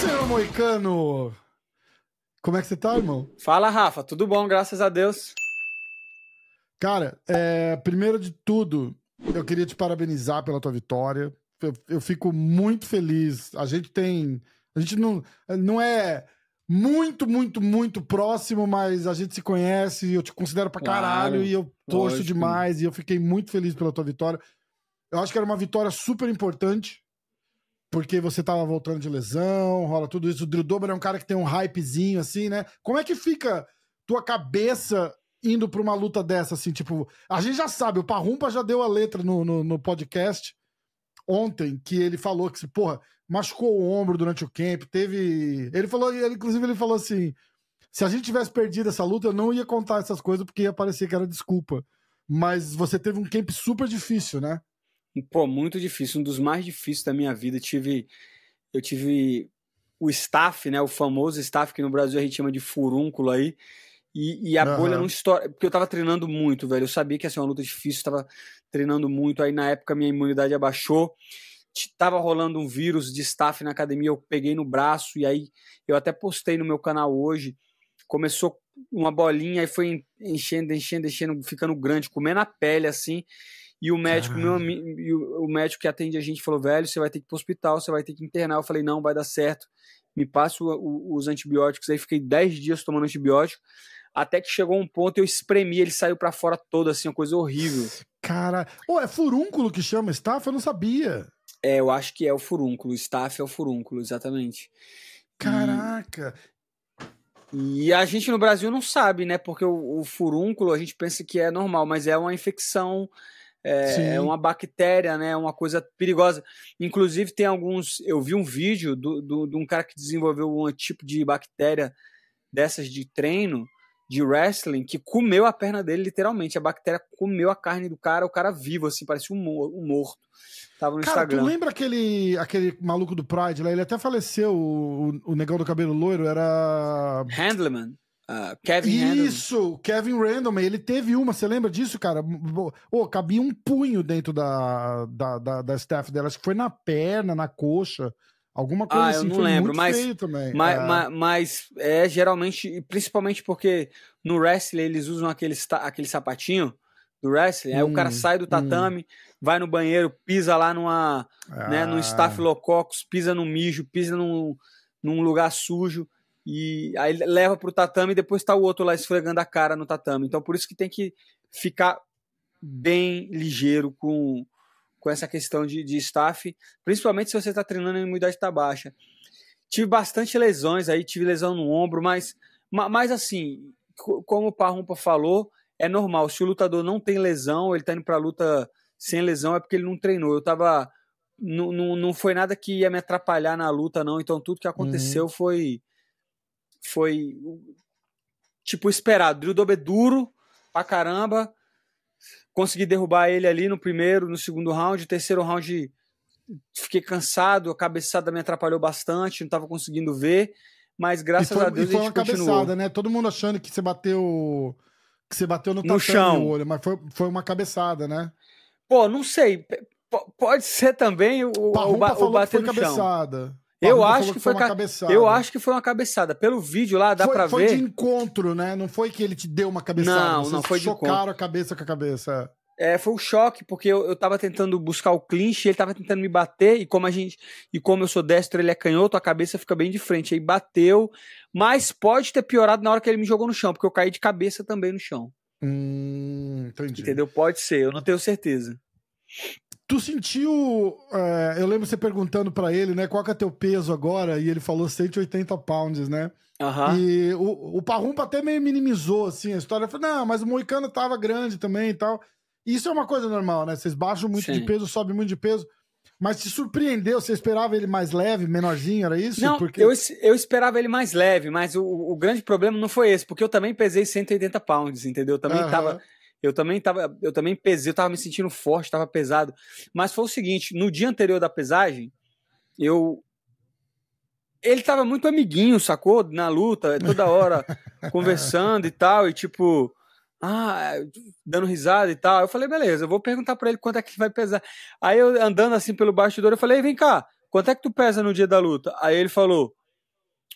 Seu Moicano! Como é que você tá, irmão? Fala, Rafa. Tudo bom, graças a Deus. Cara, é, primeiro de tudo, eu queria te parabenizar pela tua vitória. Eu, eu fico muito feliz. A gente tem. A gente não, não é muito, muito, muito próximo, mas a gente se conhece, eu te considero pra caralho Claro, e eu torço lógico. demais e eu fiquei muito feliz pela tua vitória. Eu acho que era uma vitória super importante, porque você tava voltando de lesão, rola tudo isso. O Drew Dober é um cara que tem um hypezinho assim, né? Como é que fica tua cabeça indo pra uma luta dessa, assim, tipo... A gente já sabe, o Parrumpa já deu a letra no, no, no podcast ontem, que ele falou que, porra, machucou o ombro durante o camp, teve... Ele falou, ele, inclusive ele falou assim, se a gente tivesse perdido essa luta, eu não ia contar essas coisas, porque ia parecer que era desculpa. Mas você teve um camp super difícil, né? Pô, muito difícil, um dos mais difíceis da minha vida. Tive, eu tive o staff, né? O famoso staff que no Brasil a gente chama de furúnculo aí. E, e a Aham. bolha não estoura. Porque eu tava treinando muito, velho. Eu sabia que ia ser uma luta difícil, tava treinando muito. Aí na época minha imunidade abaixou. Tava rolando um vírus de staff na academia, eu peguei no braço. E aí eu até postei no meu canal hoje. Começou uma bolinha, aí foi enchendo, enchendo, enchendo, ficando grande, comendo a pele assim. E o médico, meu, e o, médico que atende a gente falou: velho, você vai ter que ir pro hospital, você vai ter que internar. Eu falei: não, vai dar certo. Me o- o- os antibióticos. Aí fiquei 10 dias tomando antibiótico. Até que chegou um ponto, eu espremi, ele saiu pra fora todo, assim, uma coisa horrível. Cara, Ô, é furúnculo que chama staff? Eu não sabia. É, eu acho que é o furúnculo, staff é o furúnculo, exatamente. Caraca. E a gente no Brasil não sabe, né? Porque o, o furúnculo a gente pensa que é normal, mas é uma infecção. É, é uma bactéria, né? Uma coisa perigosa. Inclusive, tem alguns. Eu vi um vídeo do, do- de um cara que desenvolveu um tipo de bactéria dessas de treino, de wrestling, que comeu a perna dele, literalmente. A bactéria comeu a carne do cara, o cara vivo, assim, parecia um, um morto. Tava no Cara, tu Instagram. lembra aquele, aquele maluco do Pride lá? Ele até faleceu, o, o negão do cabelo loiro, era. Handleman. Ah, Kevin. Isso, Kevin Randleman, ele teve uma, você lembra disso, cara? Ô, cabia um punho dentro da, da, da, da staff dela, acho que foi na perna, na coxa, alguma coisa Ah, eu assim, não foi lembro, mas-. Mas, É. ma- mas é geralmente, principalmente porque no wrestling eles usam aquele, aquele sapatinho do wrestling, aí o cara Hum, sai do tatame, vai no banheiro, pisa lá numa, né, no Ah, Staphylococcus, pisa no mijo, pisa num, num lugar sujo, e aí leva pro tatame e depois tá o outro lá esfregando a cara no tatame. Então por isso que tem que ficar bem ligeiro com, com essa questão de, de staff, principalmente se você está treinando e a imunidade está baixa. Tive bastante lesões aí, tive lesão no ombro, mas, ma- mas assim, co- como o Parrumpa falou, é normal. Se o lutador não tem lesão, ele tá indo pra luta sem lesão, é porque ele não treinou. Eu tava. Não, não, não foi nada que ia me atrapalhar na luta, não. Então tudo que aconteceu foi. Foi. Tipo, esperado. Drew Dober duro pra caramba. Consegui derrubar ele ali no primeiro, no segundo round. Terceiro round, fiquei cansado, a cabeçada me atrapalhou bastante, não tava conseguindo ver. Mas graças foi, a Deus e foi uma continuou. cabeçada, né? Todo mundo achando que você bateu. Que você bateu no, No chão. o olho, mas foi, foi uma cabeçada, né? Pô, não sei. P- pode ser também o, o, Parrumpa ba- o falou que bater foi no chão. Eu acho que foi uma ca- cabeçada. Eu acho que foi uma cabeçada. Pelo vídeo lá, dá foi, pra foi ver. de encontro, né? Não foi que ele te deu uma cabeçada. Não, Vocês não, foi de chocaram a cabeça com a cabeça. É, foi um choque, porque eu, eu tava tentando buscar o clinch, ele tava tentando me bater, e como a gente. E como eu sou destro, ele é canhoto, a cabeça fica bem de frente. Aí bateu, mas pode ter piorado na hora que ele me jogou no chão, porque eu caí de cabeça também no chão. Hum, entendi. Entendeu? Pode ser, eu não tenho certeza. Tu sentiu. é, eu lembro você perguntando pra ele, né? Qual que é teu peso agora? E ele falou 180 pounds, né? Aham. E o, o Parrumpa até meio minimizou, assim, a história. Falou, não, mas o Moicano tava grande também e tal. Isso é uma coisa normal, né? Vocês baixam muito Sim. de peso, sobem muito de peso. Mas te surpreendeu? Você esperava ele mais leve, menorzinho, era isso? Não, Porque... eu, eu esperava ele mais leve, mas o, o grande problema não foi esse, porque eu também pesei 180 pounds, entendeu? Eu também Aham. tava. Eu também tava, eu também pesei, eu tava me sentindo forte, tava pesado. Mas foi o seguinte, no dia anterior da pesagem, eu ele tava muito amiguinho, sacou? Na luta, toda hora conversando e tal, e tipo, ah, dando risada e tal. Eu falei, beleza, eu vou perguntar pra ele quanto é que vai pesar. Aí eu andando assim pelo bastidor, eu falei, vem cá, quanto é que tu pesa no dia da luta? Aí ele falou,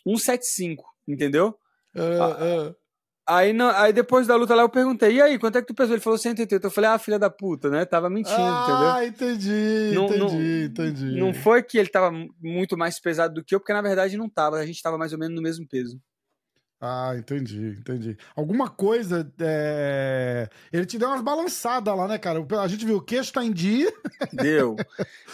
175, entendeu? Uh, uh. Aí, não, aí depois da luta lá eu perguntei, e aí, quanto é que tu pesou? Ele falou 180. Eu falei, ah, filha da puta, né? Tava mentindo, ah, entendeu? Ah, entendi, não, entendi, não, entendi. Não foi que ele tava muito mais pesado do que eu, porque na verdade não tava. A gente tava mais ou menos no mesmo peso. Ah, entendi, entendi. Alguma coisa. É... Ele te deu umas balançadas lá, né, cara? A gente viu o queixo tá em dia. Deu.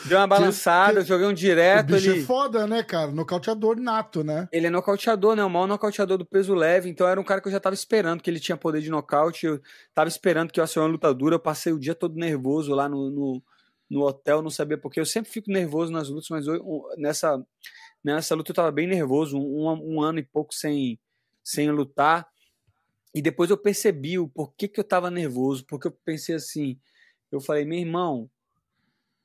Deu uma balançada, que... joguei um direto. O bicho ele... é foda, né, cara? Nocauteador nato, né? Ele é nocauteador, né? O maior nocauteador do peso leve. Então era um cara que eu já tava esperando que ele tinha poder de nocaute. Eu tava esperando que ia ser uma luta dura. Eu passei o dia todo nervoso lá no, no, no hotel, não sabia porque. Eu sempre fico nervoso nas lutas, mas eu, nessa, nessa luta eu tava bem nervoso. Um, um ano e pouco sem sem lutar. E depois eu percebi o porquê que eu tava nervoso, porque eu pensei assim, eu falei, meu irmão,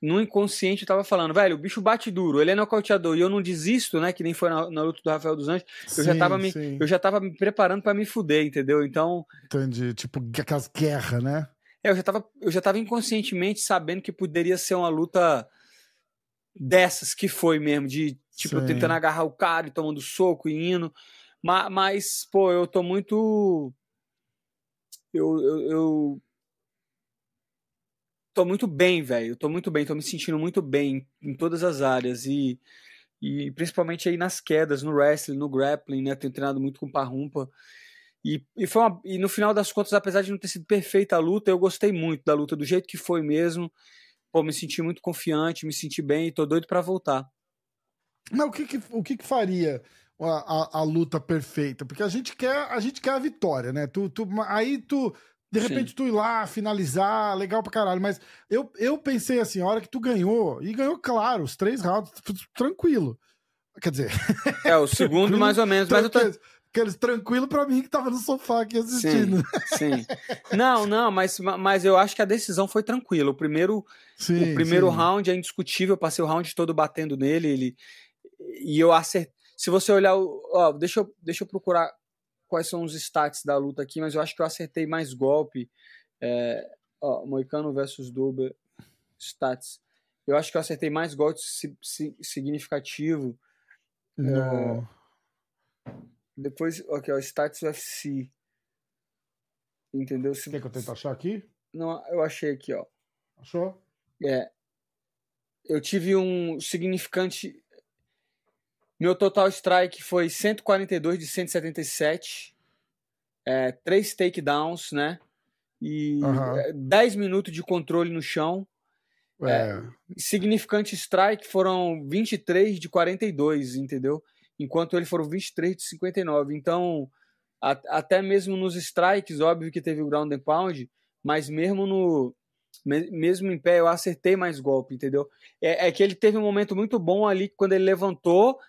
no inconsciente eu tava falando, velho, o bicho bate duro, ele é nocauteador, e eu não desisto, né, que nem foi na, na luta do Rafael dos Anjos, sim, eu, já tava me, eu já tava me preparando para me fuder, entendeu? Então... Entendi, tipo aquelas guerras, né? É, eu já, tava, eu já tava inconscientemente sabendo que poderia ser uma luta dessas que foi mesmo, de, tipo, sim. tentando agarrar o cara e tomando soco e indo... Mas, mas pô, eu tô muito. Eu, eu, eu tô muito bem, velho. Tô muito bem, tô me sentindo muito bem em todas as áreas. E, e principalmente aí nas quedas, no wrestling, no grappling, né? Tenho treinado muito com parrumpa. E, e, foi uma, e no final das contas, apesar de não ter sido perfeita a luta, eu gostei muito da luta, do jeito que foi mesmo. Pô, me senti muito confiante, me senti bem e tô doido para voltar. Mas o que, que o que, que faria a, a, a, luta perfeita, porque a gente quer a gente quer a vitória, né? Tu, tu, aí tu de repente Sim. tu ir lá finalizar, legal pra caralho, mas eu, eu pensei assim, a hora que tu ganhou, e ganhou claro, os três rounds tranquilo. Quer dizer, é o segundo mais ou menos, mas eu tô aqueles tranquilo para mim que tava no sofá aqui assistindo. Sim, sim. Não, não, mas, mas eu acho que a decisão foi tranquila. O primeiro, sim, o primeiro sim. round é indiscutível, eu passei o round todo batendo nele, ele e eu acertei se você olhar, ó, deixa eu, deixa eu procurar quais são os stats da luta aqui, mas eu acho que eu acertei mais golpe. É, ó, Moicano versus Dober stats. Eu acho que eu acertei mais golpe si, si, significativo. Não. É, depois, ok, ó, stats UFC. Entendeu? Se, Quer que eu tente achar aqui? Não, eu achei aqui, ó. Achou? É. Eu tive um significante meu total strike foi 142 de 177. É, três takedowns, né? E uhum. 10 minutos de controle no chão. É. É, significante strike foram 23 de 42, entendeu? Enquanto ele foram 23 de 59. Então, a, até mesmo nos strikes, óbvio que teve o ground and pound, mas mesmo no mesmo em pé eu acertei mais golpe, entendeu? É, é que ele teve um momento muito bom ali quando ele levantou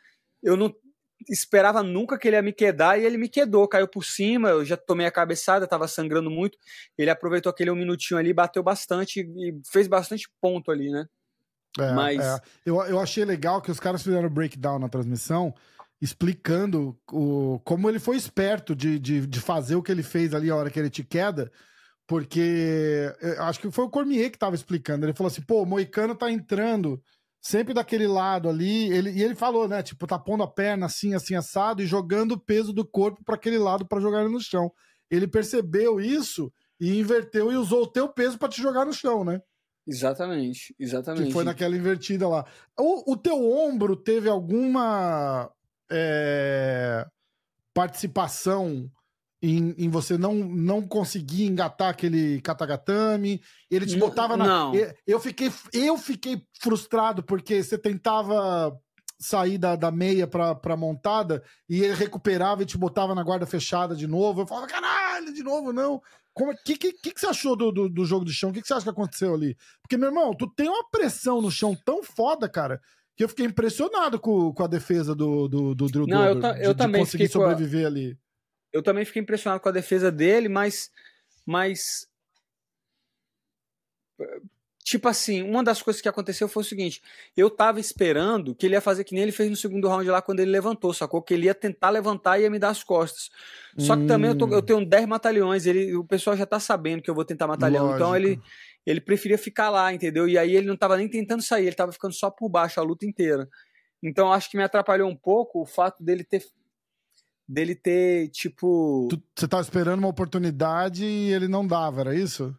eu não esperava nunca que ele ia me quedar e ele me quedou, caiu por cima, eu já tomei a cabeçada, tava sangrando muito. Ele aproveitou aquele um minutinho ali, bateu bastante e fez bastante ponto ali, né? É, Mas é. Eu, eu achei legal que os caras fizeram breakdown na transmissão explicando o, como ele foi esperto de, de, de fazer o que ele fez ali a hora que ele te queda, porque acho que foi o Cormier que tava explicando. Ele falou assim: pô, o Moicano tá entrando sempre daquele lado ali. Ele, e ele falou, né? Tipo, tá pondo a perna assim, assim, assado e jogando o peso do corpo para aquele lado para jogar ele no chão. Ele percebeu isso e inverteu e usou o teu peso para te jogar no chão, né? Exatamente, exatamente. Que foi naquela invertida lá. O, o teu ombro teve alguma é, participação em, em, você não, não conseguir engatar aquele katagatame. Ele te botava na. Não. Eu, fiquei, eu fiquei frustrado porque você tentava sair da, da meia pra, pra montada e ele recuperava e te botava na guarda fechada de novo. Eu falava, caralho, de novo, não. O que, que, que, você achou do, do, do jogo de chão? O que, que você acha que aconteceu ali? Porque, meu irmão, tu tem uma pressão no chão tão foda, cara, que eu fiquei impressionado com, com a defesa do, do, do Drew Não, eu, eu de, também de conseguir sobreviver a... ali eu também fiquei impressionado com a defesa dele, mas, mas tipo assim, uma das coisas que aconteceu foi o seguinte: eu tava esperando que ele ia fazer que nem ele fez no segundo round lá quando ele levantou, sacou? Que ele ia tentar levantar e ia me dar as costas. Só que hum. também eu, tô, eu, tenho 10 batalhões, ele, o pessoal já tá sabendo que eu vou tentar batalhão, então ele, ele preferia ficar lá, entendeu? E aí ele não tava nem tentando sair, ele tava ficando só por baixo a luta inteira. Então acho que me atrapalhou um pouco o fato dele ter dele ter tipo Tu- Você tava esperando uma oportunidade e ele não dava, era isso?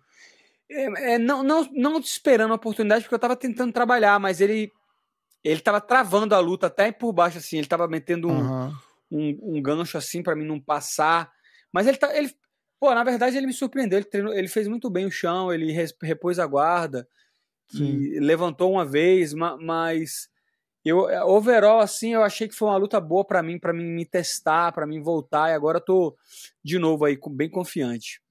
É, é, não, não, não esperando a oportunidade, porque eu tava tentando trabalhar, mas ele ele tava travando a luta até por baixo, assim, ele tava metendo um, Aham. um, um gancho assim pra mim não passar. Mas ele tá. Ele, pô, na verdade, ele me surpreendeu. Ele, treinou, ele fez muito bem o chão, ele repôs a guarda levantou uma vez, ma- mas eu overall assim, eu achei que foi uma luta boa pra mim, pra mim me testar, pra mim voltar, e agora eu tô de novo aí bem confiante.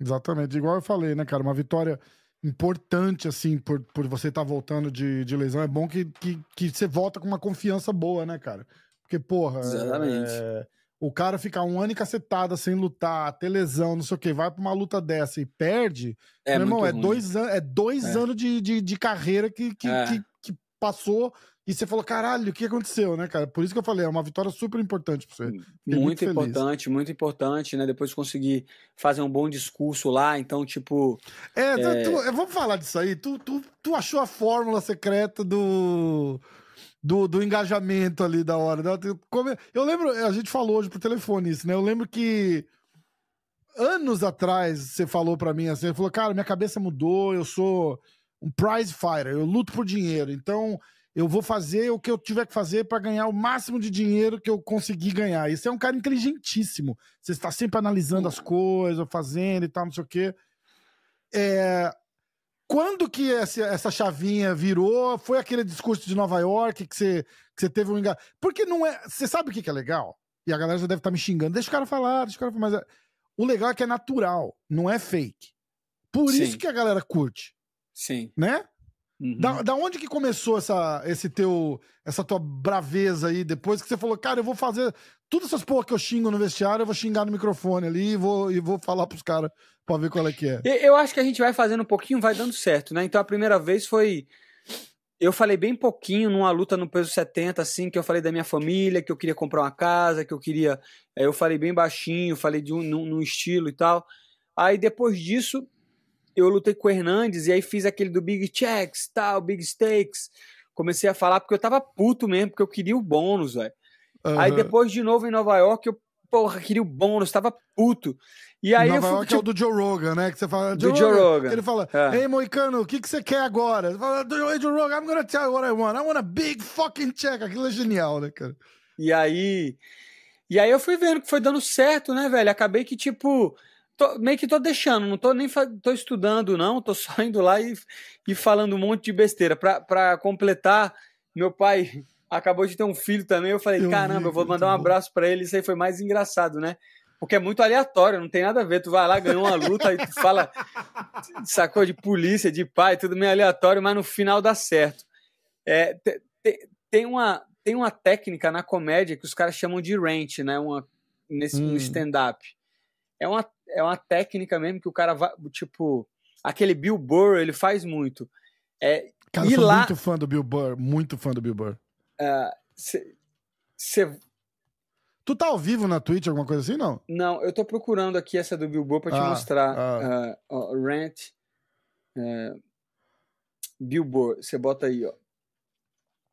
Exatamente, igual eu falei, né, cara? Uma vitória importante, assim, por, por você estar voltando de, de lesão. É bom que, que, que você volta com uma confiança boa, né, cara? Porque, porra. Exatamente. é, o cara ficar um ano e cacetada sem lutar, ter lesão, não sei o quê, vai pra uma luta dessa e perde. É, meu irmão, é ruim. dois, an é dois É. anos de, de, de carreira que, que, É. que, que passou e você falou, caralho, o que aconteceu, né, cara? Por isso que eu falei, é uma vitória super importante pra você. Fiquei muito muito importante, muito importante, né? Depois conseguir fazer um bom discurso lá, então, tipo, É, tu- tu- vamos falar disso aí. Tu, tu, tu achou a fórmula secreta do, do, do engajamento ali da hora. né? Eu lembro, a gente falou hoje por telefone isso, né? Eu lembro que anos atrás você falou pra mim assim, falou, cara, minha cabeça mudou, eu sou um prize fighter, eu luto por dinheiro, então eu vou fazer o que eu tiver que fazer pra ganhar o máximo de dinheiro que eu conseguir ganhar. Isso é um cara inteligentíssimo. Você está sempre analisando as coisas, fazendo e tal, não sei o quê. É, quando que essa, essa chavinha virou? Foi aquele discurso de Nova York que você, que você teve um enga... Porque não é. Você sabe o que, que é legal? E a galera já deve estar me xingando. Deixa o cara falar, deixa o cara falar. Mas é- o legal é que é natural, não é fake. Por Sim. isso que a galera curte, sim. né? Uhum. Da, da onde que começou essa, esse teu, essa tua braveza aí, depois que você falou, cara, eu vou fazer todas essas porra que eu xingo no vestiário, eu vou xingar no microfone ali e vou, e vou falar pros caras pra ver qual é que é. Eu acho que a gente vai fazendo um pouquinho, vai dando certo, né? Então a primeira vez foi. Eu falei bem pouquinho numa luta no peso 70, assim, que eu falei da minha família, que eu queria comprar uma casa, que eu queria. aí Eu falei bem baixinho, falei de um, num, num estilo e tal. Aí depois disso, eu lutei com o Hernandes e aí fiz aquele do Big Checks, tal, Big Stakes. Comecei a falar porque eu tava puto mesmo, porque eu queria o bônus, velho. Aí Aham. depois de novo em Nova York, eu, porra, queria o bônus, tava puto. E aí Nova eu fui. York é o do Joe Rogan, né? Que você fala, Do Joe Rogan. Ele fala, É. Ei, Moicano, o que, que você quer agora? Você fala, "Do- Hey, Joe Rogan, I'm gonna tell you what I want. I want a big fucking check. Aquilo é genial, né, cara? E aí. E aí eu fui vendo que foi dando certo, né, velho? Acabei que, tipo. Tô- meio que tô deixando, não tô nem tô estudando, não, tô só indo lá e, e falando um monte de besteira. Pra completar, meu pai acabou de ter um filho também. Eu falei, Eu caramba, eu vou mandar um bom. abraço pra ele. Isso aí foi mais engraçado, né? Porque é muito aleatório, não tem nada a ver. Tu vai lá, ganhou uma luta, aí tu fala, sacou de polícia, de pai, tudo meio aleatório, mas no final dá certo. É, te- te- tem, uma, tem uma técnica na comédia que os caras chamam de rant, né? Uma, nesse Hum. stand-up. É uma, é uma técnica mesmo que o cara vai, tipo, aquele Bill Burr, ele faz muito. É, Cara, eu sou lá- muito fã do Bill Burr, muito fã do Bill Burr. você Tu tá ao vivo na Twitch, alguma coisa assim, não? Não, eu tô procurando aqui essa do Bilbo pra te Ah, mostrar. ah. Ó, rant. é, Billboard, você bota aí, ó.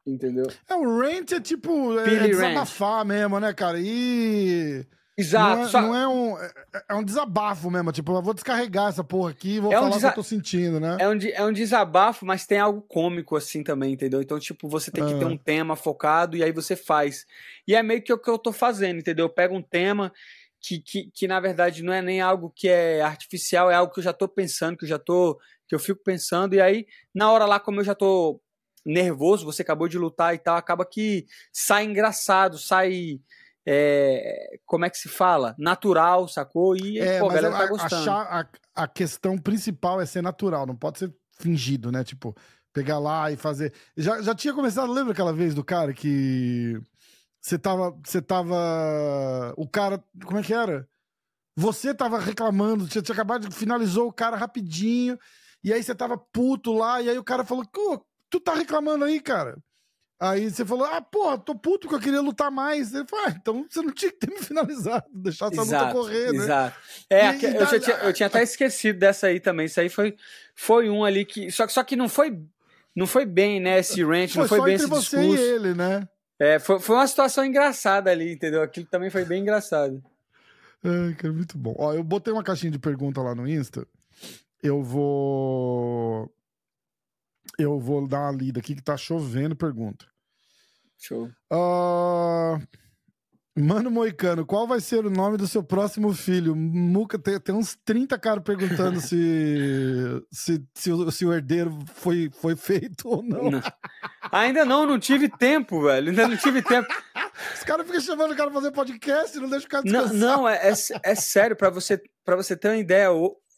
Entendeu? É, o rant é tipo, é, é desabafar mesmo, né, cara? E... Exato. Não é, só- não é um, é, é um desabafo mesmo, tipo, eu vou descarregar essa porra aqui e vou É um falar o desa- que eu tô sentindo, né? É um, é um desabafo, mas tem algo cômico assim também, entendeu? Então, tipo, você tem que ter Ah. um tema focado e aí você faz. E é meio que o que eu tô fazendo, entendeu? Eu pego um tema que, que, que na verdade não é nem algo que é artificial, é algo que eu já tô pensando, que eu já tô. que eu fico pensando, e aí, na hora lá, como eu já tô nervoso, você acabou de lutar e tal, acaba que sai engraçado, sai. É, como é que se fala? Natural, sacou? E É, pô, a galera tá gostando. a, a questão principal é ser natural, não pode ser fingido, né? Tipo, pegar lá e fazer. Já, já tinha começado, lembra aquela vez do cara que você tava. Você tava. O cara. Como é que era? Você tava reclamando, você tinha acabado de finalizou o cara rapidinho, e aí você tava puto lá, e aí o cara falou: "Pô, tu tá reclamando aí, cara? Aí você falou, ah, porra, tô puto que eu queria lutar mais. Ele falou, ah, então você não tinha que ter me finalizado, deixar essa exato, luta correr, né? Exato. É, e, eu, e tinha, eu tinha até esquecido dessa aí também. Isso aí foi, foi um ali que. Só, só que não foi, não foi bem, né? Esse ranch, não foi bem esse discurso. Foi você e ele, né? É, foi, foi uma situação engraçada ali, entendeu? Aquilo também foi bem engraçado. Ai, cara, muito bom. Ó, eu botei uma caixinha de pergunta lá no Insta. Eu vou. Eu vou dar uma lida aqui que tá chovendo pergunta. Show. Uh... Mano Moicano, qual vai ser o nome do seu próximo filho? Muca, tem, tem uns 30 caras perguntando se, se, se, o, se, o, herdeiro foi, foi feito ou não. não. Ainda não, não tive tempo, velho. Ainda não tive tempo. Os caras ficam chamando o cara pra fazer podcast, não deixa o cara descansar. Não, não é, é, é sério, pra você, pra você ter uma ideia.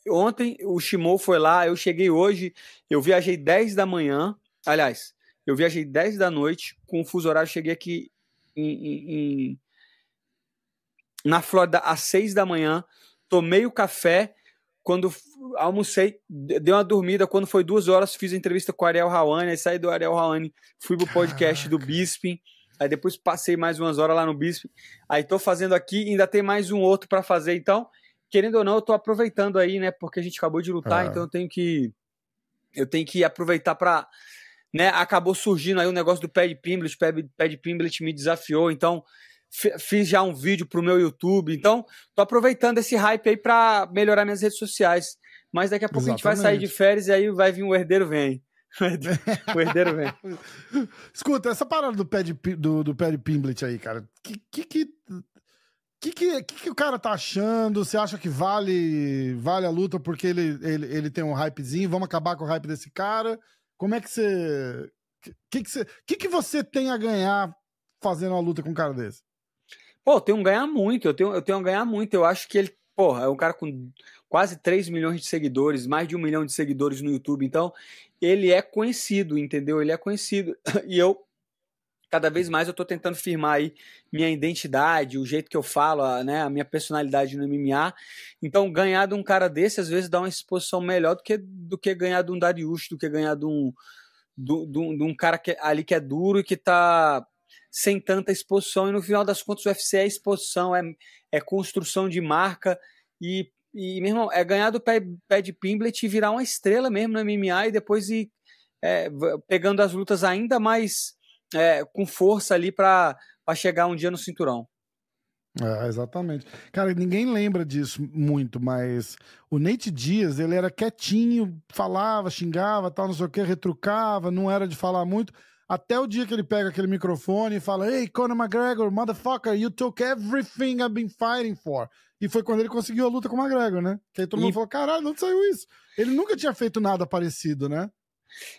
Ontem o Shimou foi lá, eu cheguei hoje, eu viajei 10 da manhã. Aliás, eu viajei 10 da noite, com o fuso horário, cheguei aqui em, em, em, na Flórida às 6 da manhã, tomei o café, quando almocei, dei uma dormida, quando foi duas horas, fiz a entrevista com o Ariel Rawane, aí saí do Ariel Rawane, fui pro podcast Caraca. do Bisping, aí depois passei mais umas horas lá no Bisping, aí tô fazendo aqui, ainda tem mais um outro para fazer, então, querendo ou não, eu tô aproveitando aí, né, porque a gente acabou de lutar, ah. então eu tenho que eu tenho que aproveitar para né, acabou surgindo aí o negócio do Pad Pimblet, Pad Pimblet me desafiou, então fiz já um vídeo pro meu YouTube, então tô aproveitando esse hype aí para melhorar minhas redes sociais. Mas daqui a pouco Exatamente. a gente vai sair de férias e aí vai vir o herdeiro vem. O herdeiro vem. Escuta, essa parada do Pad do, do Pimblet aí, cara, que que, que que, que, que, o cara tá achando? Você acha que vale vale a luta porque ele, ele, ele tem um hypezinho? Vamos acabar com o hype desse cara? Como é que você. O que, que, você... que, que você tem a ganhar fazendo uma luta com um cara desse? Pô, eu tenho a ganhar muito, eu tenho, eu tenho ganhar muito. Eu acho que ele, porra, é um cara com quase 3 milhões de seguidores, mais de um milhão de seguidores no YouTube. Então, ele é conhecido, entendeu? Ele é conhecido. E eu cada vez mais eu estou tentando firmar aí minha identidade, o jeito que eu falo, a, né, a minha personalidade no MMA. Então, ganhar de um cara desse, às vezes, dá uma exposição melhor do que, do que ganhar de um Dariush, do que ganhar de um, de, de, de um cara que, ali que é duro e que está sem tanta exposição. E no final das contas, o UFC é exposição, é, é construção de marca e, e meu irmão, é ganhar do pé, pé de Pimblet e virar uma estrela mesmo no MMA e depois ir é, pegando as lutas ainda mais é, com força ali para chegar um dia no cinturão. É, exatamente. Cara, ninguém lembra disso muito, mas o Nate Dias, ele era quietinho, falava, xingava, tal, não sei o que, retrucava, não era de falar muito, até o dia que ele pega aquele microfone e fala, Hey, Conor McGregor, motherfucker, you took everything I've been fighting for. E foi quando ele conseguiu a luta com o McGregor, né? Que aí todo e... mundo falou, caralho, onde saiu isso? Ele nunca tinha feito nada parecido, né?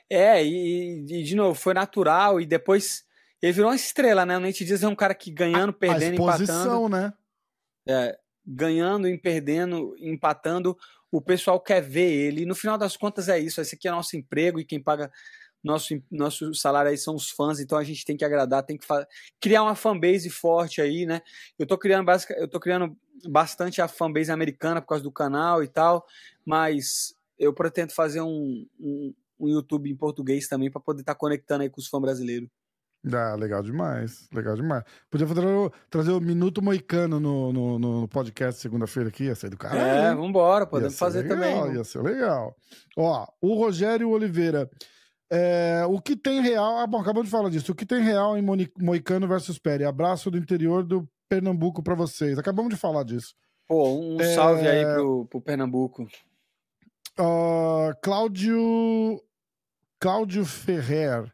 É, e, e, de novo, foi natural e depois ele virou uma estrela, né? O Nate Diaz é um cara que ganhando, perdendo, a empatando. né? É, ganhando e perdendo, empatando, o pessoal quer ver ele. E no final das contas é isso. Esse aqui é nosso emprego e quem paga nosso, nosso salário aí são os fãs, então a gente tem que agradar, tem que criar uma fanbase forte aí, né? Eu tô criando basic, eu tô criando bastante a fanbase americana por causa do canal e tal, mas eu pretendo fazer um, um um YouTube em português também para poder estar tá conectando aí com os fãs brasileiros. Ah, legal demais, legal demais. Podia fazer, trazer o Minuto Moicano no, no, no podcast segunda-feira aqui, ia ser do caralho. É, vambora, podemos fazer legal, também. Ia ser legal. Ó, o Rogério Oliveira. É, o que tem real. Ah, bom, acabamos de falar disso. O que tem real em Moicano versus Pere? Abraço do interior do Pernambuco para vocês. Acabamos de falar disso. Pô, um é... salve aí pro, pro Pernambuco. Uh, Cláudio Cláudio Ferrer.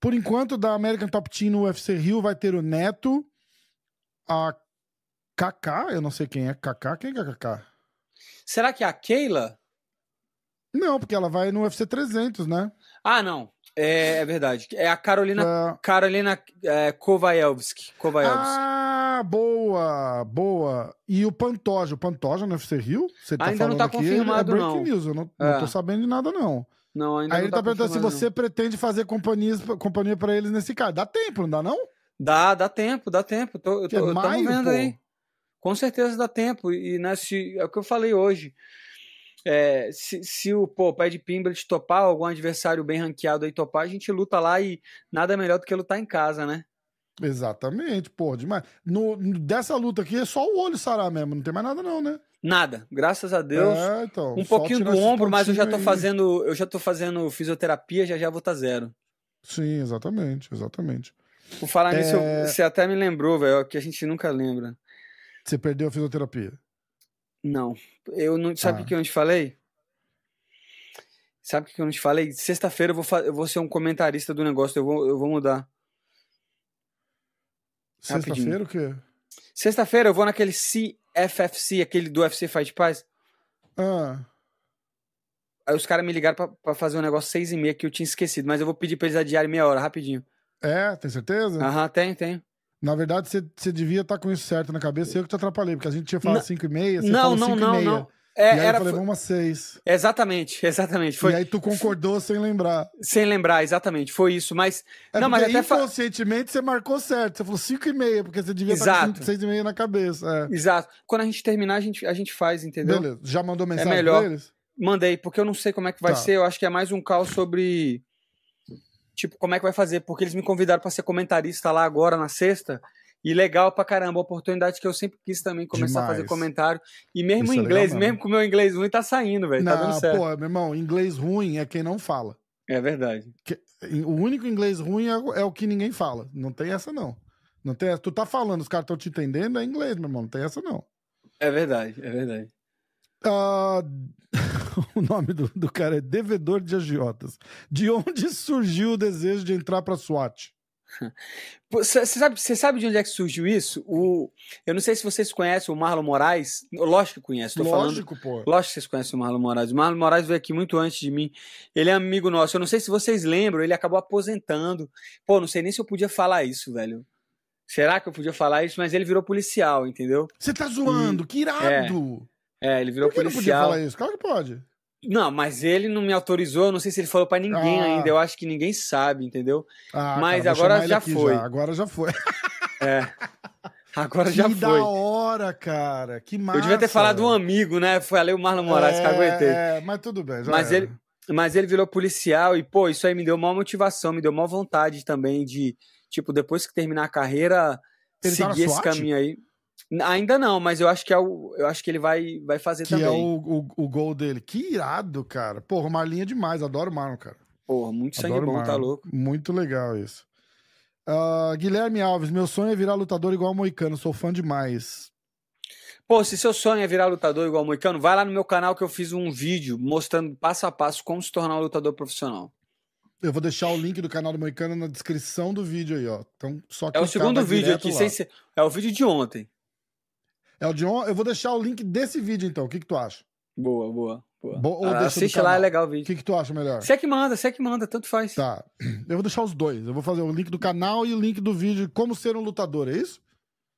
Por enquanto, da American Top Team no UFC Rio vai ter o Neto, a Kaká, eu não sei quem é Kaká. Quem é Kaká? Será que é a Keila? Não, porque ela vai no UFC 300, né? Ah, não. É, é verdade. É a Carolina, é... Carolina é, Kovaevski. Ah, boa, boa. E o Pantoja. O Pantoja no UFC Rio? Você tá Ainda não tá aqui, confirmado, é breaking não. news. Eu não, é. não tô sabendo de nada, não. Não, ainda Aí não ele tá, tá perguntando se você não. pretende fazer companhias, companhia para eles nesse caso. Dá tempo, não dá não? Dá, dá tempo, dá tempo. Tô, eu tô, é maio, vendo pô. aí. Com certeza dá tempo. E nesse, é o que eu falei hoje. É, se, se o pô, pé de Pimblet topar, algum adversário bem ranqueado aí topar, a gente luta lá e nada melhor do que lutar em casa, né? Exatamente, pô, demais. No, dessa luta aqui é só o olho sarar mesmo, não tem mais nada não, né? Nada, graças a Deus. É, então, um pouquinho do ombro, mas eu já tô aí. fazendo, eu já tô fazendo fisioterapia, já já vou estar zero. Sim, exatamente, exatamente. Por falar nisso, eu- É. você até me lembrou, velho, que a gente nunca lembra. Você perdeu a fisioterapia. Não, eu não, sabe o Ah. que eu não te falei? Sabe o que eu não te falei? Sexta-feira eu vou, eu vou ser um comentarista do negócio, eu vou, eu vou mudar. Sexta-feira o quê? Sexta-feira eu vou naquele CFFC, aquele do UFC Fight Pass. Ah, Aí os caras me ligaram pra, pra fazer um negócio seis e meia que eu tinha esquecido, mas eu vou pedir pra eles adiarem meia hora, rapidinho. é, tem certeza? Aham, tem, tem. Na verdade, você, devia estar com isso certo na cabeça eu que te atrapalhei, porque a gente tinha falado Não- 5 e meia, você Não, falou não, 5 não, e meia. não. E É, aí era, eu falei, foi- vamos às 6. Exatamente, exatamente. Foi E aí tu concordou sem lembrar. sem lembrar, exatamente. Foi isso, mas. É não, mas até. fa- inconscientemente você marcou certo. Você falou 5 e meia, porque você devia estar Exato. com 6 e meia na cabeça. É. Exato. Quando a gente terminar, a gente, a gente faz, entendeu? Beleza. Já mandou mensagem melhor. pra eles? Mandei, porque eu não sei como é que vai Tá. ser. Eu acho que é mais um caos sobre. Tipo, como é que vai fazer? Porque eles me convidaram pra ser comentarista lá agora na sexta. E legal pra caramba, oportunidade que eu sempre quis também começar a fazer Demais. comentário. E mesmo Isso em é legal inglês, mesmo. mesmo com o meu inglês ruim, tá saindo, velho. Tá dando certo. pô, meu irmão, inglês ruim é quem não fala. É verdade. O único inglês ruim é, o- é o que ninguém fala. Não tem essa, não. Não tem essa. Tu tá falando, os caras estão te entendendo, é inglês, meu irmão. Não tem essa, não. É verdade, é verdade. Ah, o nome do, do cara é Devedor de Agiotas. De onde surgiu o desejo de entrar pra SWAT? Você sabe, cê sabe de onde é que surgiu isso? O, eu não sei se vocês conhecem o Marlon Moraes. Lógico que conhece, tô falando. Lógico, pô. Lógico que vocês conhecem o Marlon Moraes. O Marlon Moraes veio aqui muito antes de mim. Ele é amigo nosso. Eu não sei se vocês lembram, ele acabou aposentando. Pô, não sei nem se eu podia falar isso, velho. Será que eu podia falar isso? Mas ele virou policial, entendeu? Você tá zoando, que irado! É, ele virou Por que não podia policial. falar isso? Claro que pode. Não, mas ele não me autorizou. eu Não sei se ele falou pra ninguém Ah. ainda. Eu acho que ninguém sabe, entendeu? Ah, Mas cara, agora já foi. Agora já foi. É. Agora já que foi. da hora, cara. Que massa. Eu devia ter falado um amigo, né? Foi ali o Marlon Moraes que eu aguentei. É, mas tudo bem. Já Mas era. ele- Mas ele virou policial e, pô, isso aí me deu maior motivação, me deu maior vontade também de, tipo, depois que terminar a carreira, Ele tá seguir esse SWAT? caminho aí. Ainda não, mas eu acho que é o, eu acho que ele vai, vai fazer Que também. é o, o, o gol dele. Que irado, cara. Porra, o Marlinho é demais. Adoro o Marlon, cara. Porra, muito sangue Adoro bom, tá Marlon. louco. Muito legal isso. Ah, Guilherme Alves, meu sonho é virar lutador igual o Moicano. Sou fã demais. Pô, se seu sonho é virar lutador igual o Moicano, vai lá no meu canal que eu fiz um vídeo mostrando passo a passo como se tornar um lutador profissional. Eu vou deixar o link do canal do Moicano na descrição do vídeo aí, ó. Então, só É o segundo vídeo aqui, lá. sem ser, é o vídeo de ontem. É o de on... Eu vou deixar o link desse vídeo, então. O que, que tu acha? Boa, boa, boa. Bo- Ah, Assiste lá, é legal o O vídeo. que, que tu acha melhor? Você é que manda, você é que manda, tanto faz. Tá. Eu vou deixar os dois. Eu vou fazer o link do canal e o link do vídeo Como Ser um Lutador, é isso?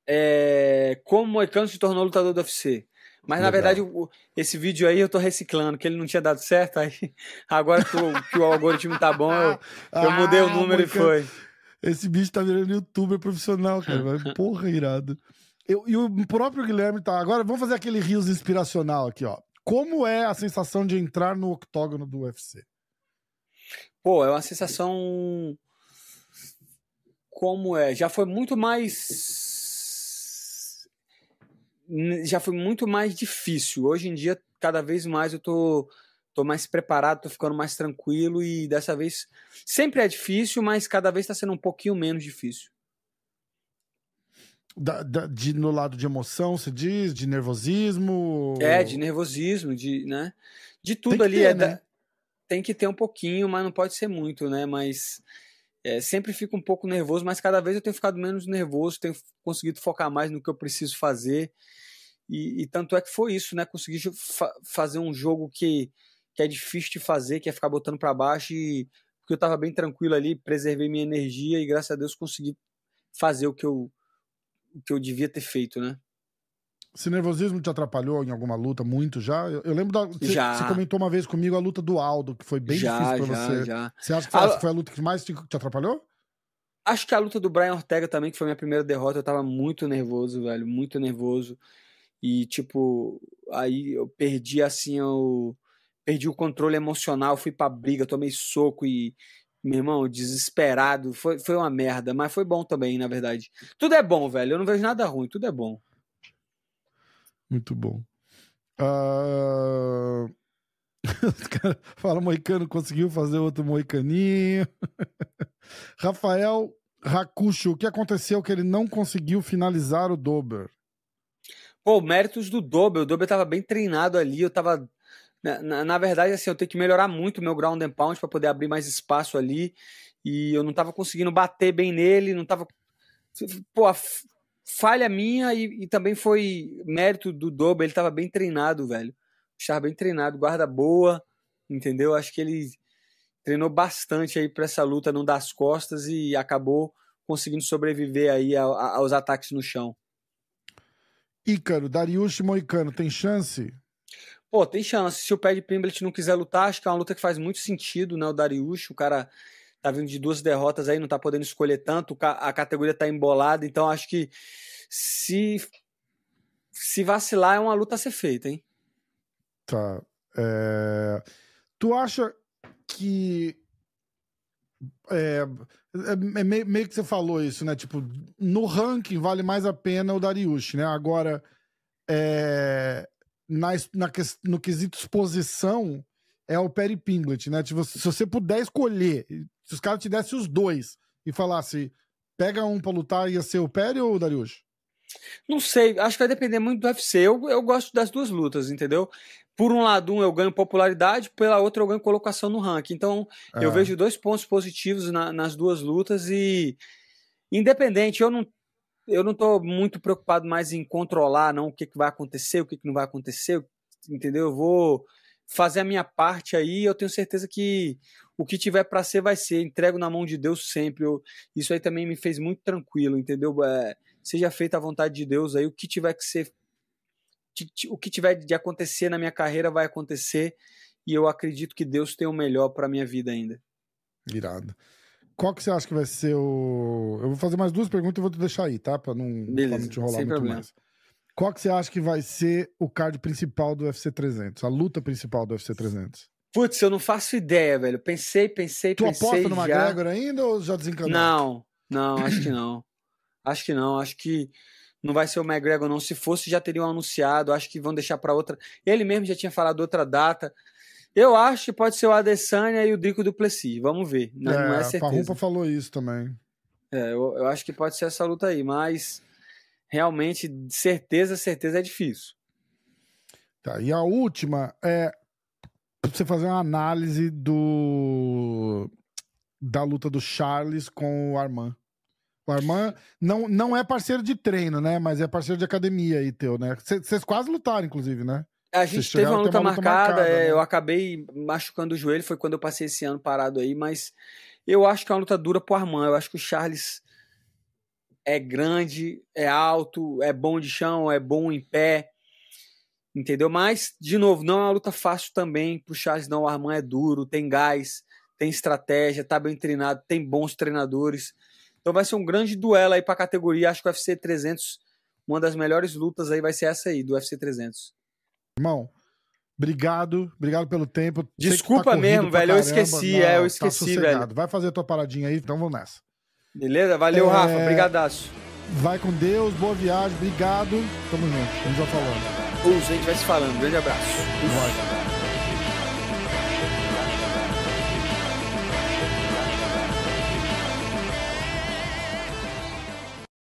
é, como o Moicano se tornou lutador do UFC. Mas na Legal. verdade, o- esse vídeo aí eu tô reciclando, que ele não tinha dado certo, aí agora que o, que o algoritmo tá bom, eu, eu mudei o Ah, número e foi. Esse bicho tá virando youtuber profissional, cara. Porra, irado. Eu, e o próprio Guilherme tá. Agora vamos fazer aquele rios inspiracional aqui, ó. Como é a sensação de entrar no octógono do UFC? Pô, é uma sensação. Como é? Já foi muito mais. Já foi muito mais difícil. Hoje em dia, cada vez mais eu tô, tô mais preparado, tô ficando mais tranquilo e dessa vez. Sempre é difícil, mas cada vez tá sendo um pouquinho menos difícil. Da- da- de, no lado de emoção, se diz? De nervosismo? É, de nervosismo, de, né? De tudo ali. ter, é né? da- Tem que ter um pouquinho, mas não pode ser muito, né? Mas é, sempre fico um pouco nervoso, mas cada vez eu tenho ficado menos nervoso, tenho conseguido focar mais no que eu preciso fazer. E, e tanto é que foi isso, né? Consegui fa- fazer um jogo que, que é difícil de fazer, que é ficar botando para baixo, e, porque eu tava bem tranquilo ali, preservei minha energia e graças a Deus consegui fazer o que eu, que eu devia ter feito, né? Esse nervosismo te atrapalhou em alguma luta muito já? Eu, eu lembro da. Você, Já. você comentou uma vez comigo a luta do Aldo, que foi bem já, difícil pra já, você. já. Você acha que foi, A- essa foi a luta que mais te, te atrapalhou? Acho que a luta do Brian Ortega também, que foi minha primeira derrota, eu tava muito nervoso, velho, muito nervoso. E, tipo, aí eu perdi assim o perdi o controle emocional, fui pra briga, tomei soco e meu irmão, desesperado, foi, foi uma merda, mas foi bom também, na verdade. Tudo é bom, velho, eu não vejo nada ruim, tudo é bom. Muito bom. Uh... Fala, Moicano conseguiu fazer outro Moicaninho. Rafael Rakucho, o que aconteceu que ele não conseguiu finalizar o Dober? Pô, méritos do Dober. O Dober tava bem treinado ali, eu tava. Na, na, verdade, assim, eu tenho que melhorar muito o meu ground and pound para poder abrir mais espaço ali. E eu não tava conseguindo bater bem nele, não tava. Pô, falha minha e, e, também foi mérito do Dober, ele tava bem treinado, velho. Estava bem treinado, guarda boa, entendeu? Acho que ele treinou bastante aí para essa luta não das costas e acabou conseguindo sobreviver aí aos ataques no chão. Ícaro, Dariush Moicano, tem chance? Pô, tem chance. Se o Paddy Pimblet não quiser lutar, acho que é uma luta que faz muito sentido, né? O Dariush, o cara tá vindo de duas derrotas aí, não tá podendo escolher tanto, a categoria tá embolada, então acho que se se vacilar é uma luta a ser feita, hein? Tá. É... Tu acha que é, é, é meio, meio, que você falou isso, né? Tipo, no ranking vale mais a pena o Dariush, né? Agora, é, na, na, no quesito exposição, é o Perry Pinglet, né? Tipo, se você puder escolher, se os caras te dessem os dois e falasse, pega um pra lutar, ia ser o Perry ou o Dariush? Não sei, acho que vai depender muito do UFC. Eu, eu gosto das duas lutas, entendeu? por um lado, um eu ganho popularidade, pela outra eu ganho colocação no ranking. Então, é. eu vejo dois pontos positivos na, nas duas lutas e independente, eu não eu não tô muito preocupado mais em controlar não o que, que vai acontecer, o que, que não vai acontecer, entendeu? Eu vou fazer a minha parte aí, eu tenho certeza que o que tiver para ser vai ser, entrego na mão de Deus sempre. Eu, isso aí também me fez muito tranquilo, entendeu? É, seja feita a vontade de Deus aí, o que tiver que ser o que tiver de acontecer na minha carreira vai acontecer e eu acredito que Deus tem o melhor para minha vida ainda. Virado. Qual que você acha que vai ser o. Eu vou fazer mais duas perguntas e vou te deixar aí, tá? Pra não, Beleza, pra não te enrolar muito problema. mais. Qual que você acha que vai ser o card principal do UFC 300? A luta principal do UFC 300? Putz, eu não faço ideia, velho. Pensei, pensei, tu pensei. Tu aposta no já... McGregor ainda ou já desencanou? Não, não, acho que não. acho que não. Acho que não vai ser o McGregor, não. Se fosse, já teriam anunciado. Acho que vão deixar para outra. Ele mesmo já tinha falado outra data. Eu acho que pode ser o Adesanya e o Drico do Plessis. Vamos ver. Não é, não é certeza. Parrupa falou isso também. É, eu, eu, acho que pode ser essa luta aí, mas realmente, certeza, certeza é difícil. Tá, e a última é você fazer uma análise do da luta do Charles com o Armand. O Armand não, não é parceiro de treino, né? Mas é parceiro de academia aí, teu, né? Vocês quase lutaram, inclusive, né? A gente teve uma luta, uma luta marcada, marcada é, né? eu acabei machucando o joelho, foi quando eu passei esse ano parado aí, mas eu acho que é uma luta dura pro Armand. Eu acho que o Charles é grande, é alto, é bom de chão, é bom em pé, entendeu? Mas, de novo, não é uma luta fácil também pro Charles, não. O Armand é duro, tem gás, tem estratégia, tá bem treinado, tem bons treinadores. Então vai ser um grande duelo aí para a categoria. Acho que o UFC 300, uma das melhores lutas aí vai ser essa aí, do UFC 300. Irmão, obrigado. Obrigado pelo tempo. Desculpa tá mesmo, velho. Eu esqueci, Não, é, eu tá esqueci, tá velho. Vai fazer a tua paradinha aí, então vamos nessa. Beleza? Valeu, é... Rafa. Brigadaço. Vai com Deus, boa viagem, obrigado. Tamo junto. A gente vai falando. Uh, a gente vai se falando. Grande abraço. Vai.